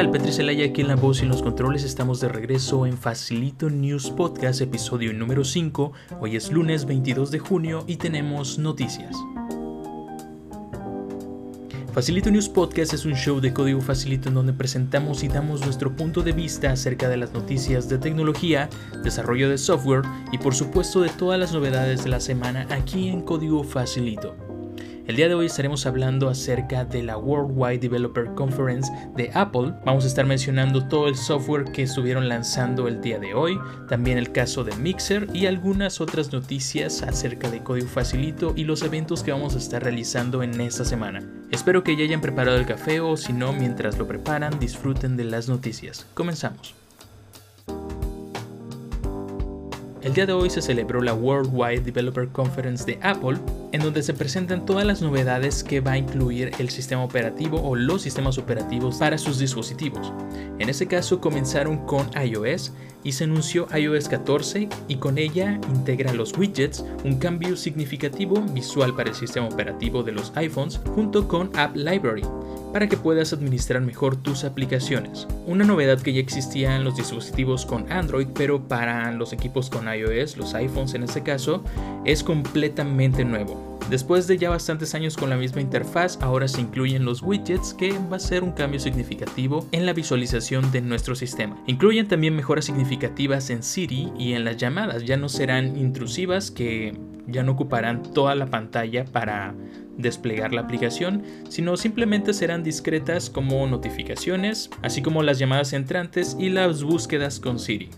tal? Petri aquí en la voz y en los controles. Estamos de regreso en Facilito News Podcast, episodio número 5. Hoy es lunes 22 de junio y tenemos noticias. Facilito News Podcast es un show de código facilito en donde presentamos y damos nuestro punto de vista acerca de las noticias de tecnología, desarrollo de software y por supuesto de todas las novedades de la semana aquí en código facilito. El día de hoy estaremos hablando acerca de la Worldwide Developer Conference de Apple. Vamos a estar mencionando todo el software que estuvieron lanzando el día de hoy, también el caso de Mixer y algunas otras noticias acerca de Código Facilito y los eventos que vamos a estar realizando en esta semana. Espero que ya hayan preparado el café o si no, mientras lo preparan, disfruten de las noticias. Comenzamos. El día de hoy se celebró la Worldwide Developer Conference de Apple, en donde se presentan todas las novedades que va a incluir el sistema operativo o los sistemas operativos para sus dispositivos. En este caso comenzaron con iOS y se anunció iOS 14 y con ella integra los widgets, un cambio significativo visual para el sistema operativo de los iPhones junto con App Library para que puedas administrar mejor tus aplicaciones. Una novedad que ya existía en los dispositivos con Android, pero para los equipos con iOS, los iPhones en este caso, es completamente nuevo. Después de ya bastantes años con la misma interfaz, ahora se incluyen los widgets que va a ser un cambio significativo en la visualización de nuestro sistema. Incluyen también mejoras significativas en Siri y en las llamadas, ya no serán intrusivas que ya no ocuparán toda la pantalla para desplegar la aplicación, sino simplemente serán discretas como notificaciones, así como las llamadas entrantes y las búsquedas con Siri.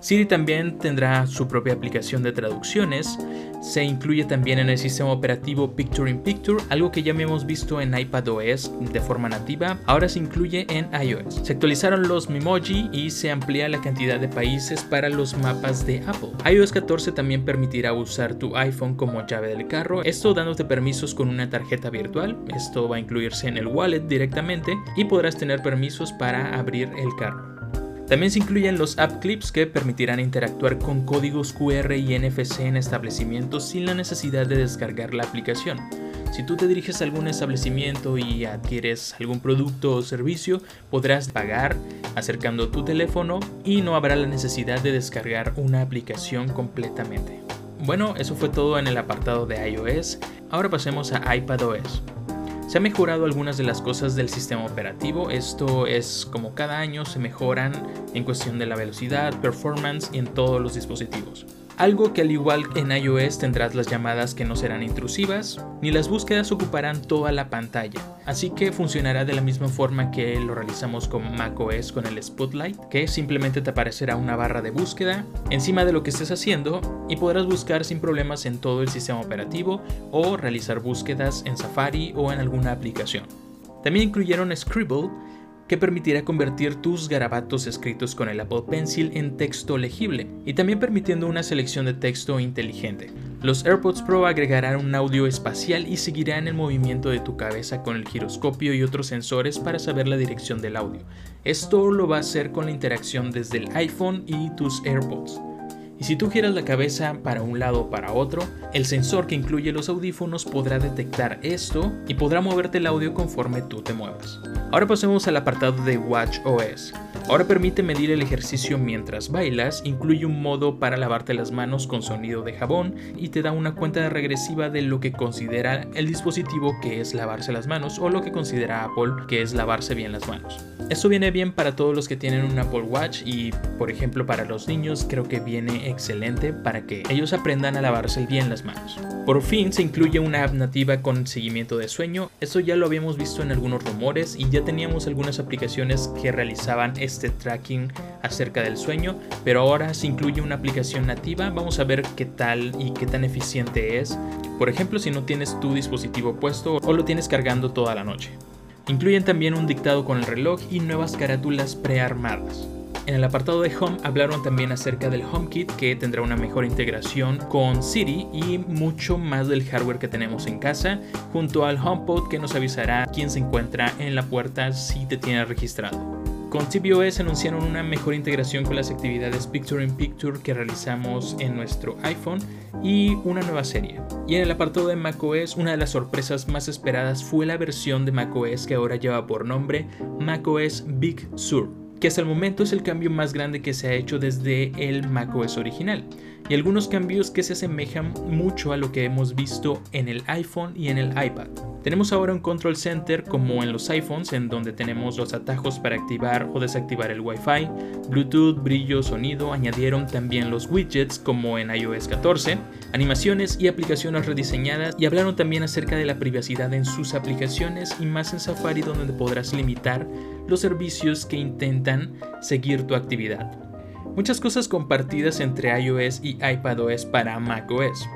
Siri también tendrá su propia aplicación de traducciones, se incluye también en el sistema operativo Picture in Picture, algo que ya habíamos visto en iPadOS de forma nativa, ahora se incluye en iOS. Se actualizaron los Memoji y se amplía la cantidad de países para los mapas de Apple. iOS 14 también permitirá usar tu iPhone como llave del carro, esto dándote permisos con una tarjeta virtual, esto va a incluirse en el wallet directamente y podrás tener permisos para abrir el carro. También se incluyen los app clips que permitirán interactuar con códigos QR y NFC en establecimientos sin la necesidad de descargar la aplicación. Si tú te diriges a algún establecimiento y adquieres algún producto o servicio, podrás pagar acercando tu teléfono y no habrá la necesidad de descargar una aplicación completamente. Bueno, eso fue todo en el apartado de iOS. Ahora pasemos a iPadOS. Se han mejorado algunas de las cosas del sistema operativo, esto es como cada año se mejoran en cuestión de la velocidad, performance y en todos los dispositivos. Algo que al igual en iOS tendrás las llamadas que no serán intrusivas, ni las búsquedas ocuparán toda la pantalla, así que funcionará de la misma forma que lo realizamos con macOS con el Spotlight, que simplemente te aparecerá una barra de búsqueda encima de lo que estés haciendo y podrás buscar sin problemas en todo el sistema operativo o realizar búsquedas en Safari o en alguna aplicación. También incluyeron Scribble, que permitirá convertir tus garabatos escritos con el Apple Pencil en texto legible y también permitiendo una selección de texto inteligente. Los AirPods Pro agregarán un audio espacial y seguirán el movimiento de tu cabeza con el giroscopio y otros sensores para saber la dirección del audio. Esto lo va a hacer con la interacción desde el iPhone y tus AirPods. Y si tú giras la cabeza para un lado o para otro, el sensor que incluye los audífonos podrá detectar esto y podrá moverte el audio conforme tú te muevas. Ahora pasemos al apartado de Watch OS. Ahora permite medir el ejercicio mientras bailas, incluye un modo para lavarte las manos con sonido de jabón y te da una cuenta regresiva de lo que considera el dispositivo que es lavarse las manos o lo que considera Apple que es lavarse bien las manos. Esto viene bien para todos los que tienen un Apple Watch y por ejemplo para los niños creo que viene excelente para que ellos aprendan a lavarse bien las manos. Por fin se incluye una app nativa con seguimiento de sueño, esto ya lo habíamos visto en algunos rumores y ya teníamos algunas aplicaciones que realizaban este tracking acerca del sueño, pero ahora se incluye una aplicación nativa, vamos a ver qué tal y qué tan eficiente es, por ejemplo si no tienes tu dispositivo puesto o lo tienes cargando toda la noche. Incluyen también un dictado con el reloj y nuevas carátulas prearmadas. En el apartado de Home hablaron también acerca del HomeKit que tendrá una mejor integración con Siri y mucho más del hardware que tenemos en casa, junto al HomePod que nos avisará quién se encuentra en la puerta si te tiene registrado. Con tvOS anunciaron una mejor integración con las actividades Picture in Picture que realizamos en nuestro iPhone y una nueva serie. Y en el apartado de macOS, una de las sorpresas más esperadas fue la versión de macOS que ahora lleva por nombre macOS Big Sur, que hasta el momento es el cambio más grande que se ha hecho desde el macOS original y algunos cambios que se asemejan mucho a lo que hemos visto en el iPhone y en el iPad. Tenemos ahora un control center como en los iPhones en donde tenemos los atajos para activar o desactivar el Wi-Fi, Bluetooth, brillo, sonido, añadieron también los widgets como en iOS 14, animaciones y aplicaciones rediseñadas y hablaron también acerca de la privacidad en sus aplicaciones y más en Safari donde podrás limitar los servicios que intentan seguir tu actividad. Muchas cosas compartidas entre iOS y iPadOS para macOS.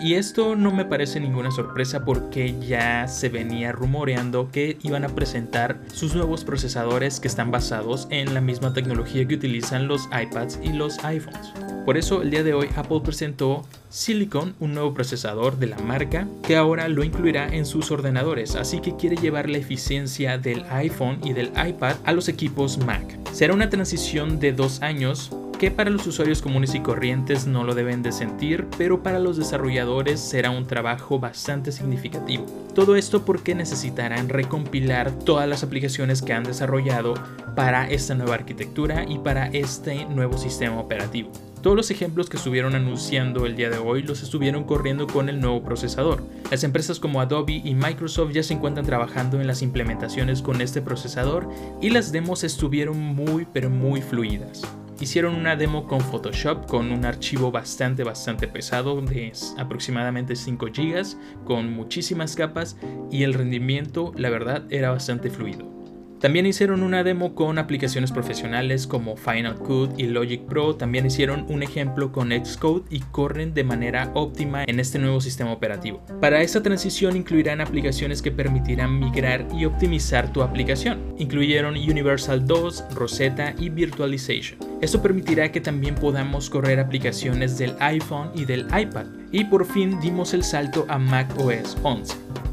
Y esto no me parece ninguna sorpresa porque ya se venía rumoreando que iban a presentar sus nuevos procesadores que están basados en la misma tecnología que utilizan los iPads y los iPhones. Por eso el día de hoy Apple presentó Silicon, un nuevo procesador de la marca que ahora lo incluirá en sus ordenadores, así que quiere llevar la eficiencia del iPhone y del iPad a los equipos Mac. Será una transición de dos años que para los usuarios comunes y corrientes no lo deben de sentir, pero para los desarrolladores será un trabajo bastante significativo. Todo esto porque necesitarán recompilar todas las aplicaciones que han desarrollado para esta nueva arquitectura y para este nuevo sistema operativo. Todos los ejemplos que estuvieron anunciando el día de hoy los estuvieron corriendo con el nuevo procesador. Las empresas como Adobe y Microsoft ya se encuentran trabajando en las implementaciones con este procesador y las demos estuvieron muy pero muy fluidas hicieron una demo con Photoshop con un archivo bastante bastante pesado de aproximadamente 5 GB con muchísimas capas y el rendimiento la verdad era bastante fluido. También hicieron una demo con aplicaciones profesionales como Final Cut y Logic Pro. También hicieron un ejemplo con Xcode y corren de manera óptima en este nuevo sistema operativo. Para esta transición incluirán aplicaciones que permitirán migrar y optimizar tu aplicación. Incluyeron Universal 2, Rosetta y Virtualization. Esto permitirá que también podamos correr aplicaciones del iPhone y del iPad. Y por fin dimos el salto a Mac OS 11.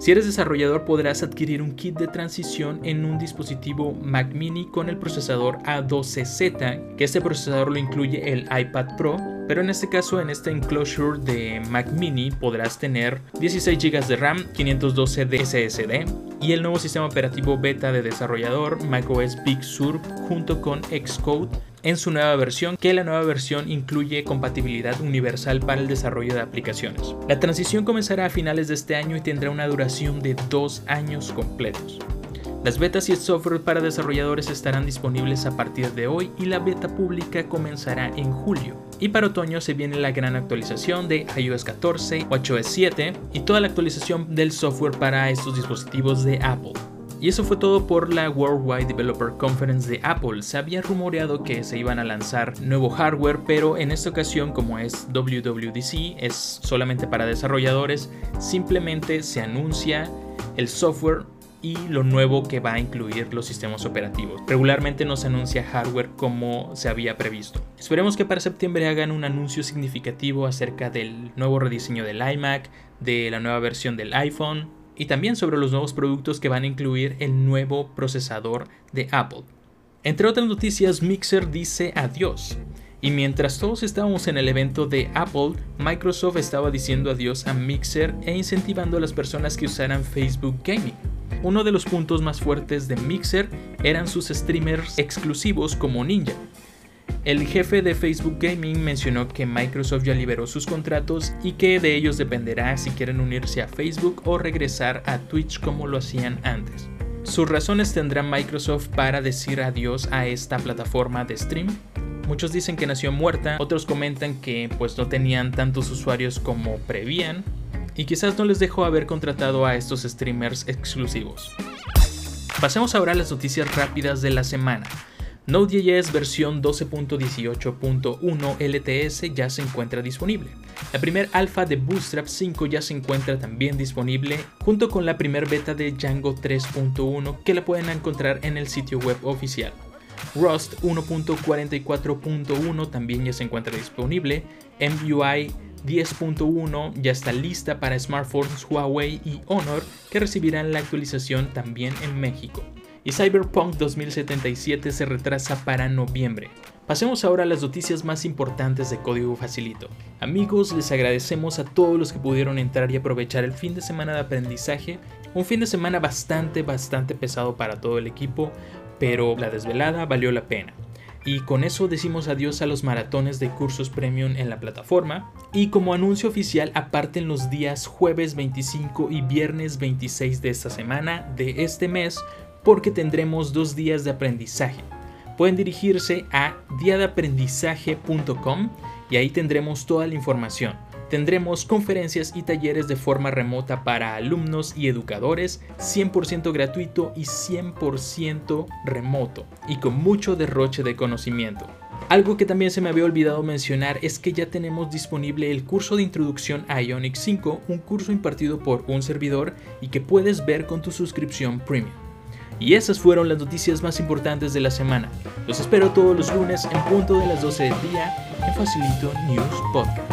Si eres desarrollador podrás adquirir un kit de transición en un dispositivo Mac mini con el procesador A12Z, que este procesador lo incluye el iPad Pro, pero en este caso en este enclosure de Mac mini podrás tener 16 GB de RAM, 512 de SSD y el nuevo sistema operativo beta de desarrollador macOS Big Sur junto con Xcode en su nueva versión, que la nueva versión incluye compatibilidad universal para el desarrollo de aplicaciones. La transición comenzará a finales de este año y tendrá una duración de dos años completos. Las betas y el software para desarrolladores estarán disponibles a partir de hoy y la beta pública comenzará en julio. Y para otoño se viene la gran actualización de iOS 14, WatchOS 7 y toda la actualización del software para estos dispositivos de Apple. Y eso fue todo por la Worldwide Developer Conference de Apple. Se había rumoreado que se iban a lanzar nuevo hardware, pero en esta ocasión, como es WWDC, es solamente para desarrolladores, simplemente se anuncia el software y lo nuevo que va a incluir los sistemas operativos. Regularmente no se anuncia hardware como se había previsto. Esperemos que para septiembre hagan un anuncio significativo acerca del nuevo rediseño del iMac, de la nueva versión del iPhone, y también sobre los nuevos productos que van a incluir el nuevo procesador de Apple. Entre otras noticias, Mixer dice adiós. Y mientras todos estábamos en el evento de Apple, Microsoft estaba diciendo adiós a Mixer e incentivando a las personas que usaran Facebook Gaming. Uno de los puntos más fuertes de Mixer eran sus streamers exclusivos como Ninja, el jefe de Facebook Gaming mencionó que Microsoft ya liberó sus contratos y que de ellos dependerá si quieren unirse a Facebook o regresar a Twitch como lo hacían antes. Sus razones tendrá Microsoft para decir adiós a esta plataforma de stream. Muchos dicen que nació muerta, otros comentan que pues no tenían tantos usuarios como prevían y quizás no les dejó haber contratado a estos streamers exclusivos. Pasemos ahora a las noticias rápidas de la semana. Node.js versión 12.18.1 LTS ya se encuentra disponible. La primer alfa de Bootstrap 5 ya se encuentra también disponible, junto con la primer beta de Django 3.1 que la pueden encontrar en el sitio web oficial. Rust 1.44.1 también ya se encuentra disponible. MUI 10.1 ya está lista para smartphones Huawei y Honor que recibirán la actualización también en México. Y Cyberpunk 2077 se retrasa para noviembre. Pasemos ahora a las noticias más importantes de Código Facilito. Amigos, les agradecemos a todos los que pudieron entrar y aprovechar el fin de semana de aprendizaje, un fin de semana bastante, bastante pesado para todo el equipo, pero la desvelada valió la pena. Y con eso decimos adiós a los maratones de cursos premium en la plataforma. Y como anuncio oficial, aparten los días jueves 25 y viernes 26 de esta semana, de este mes, porque tendremos dos días de aprendizaje. Pueden dirigirse a diadaaprendizaje.com y ahí tendremos toda la información. Tendremos conferencias y talleres de forma remota para alumnos y educadores, 100% gratuito y 100% remoto, y con mucho derroche de conocimiento. Algo que también se me había olvidado mencionar es que ya tenemos disponible el curso de introducción a Ionic 5, un curso impartido por un servidor y que puedes ver con tu suscripción premium. Y esas fueron las noticias más importantes de la semana. Los espero todos los lunes en punto de las 12 del día en Facilito News Podcast.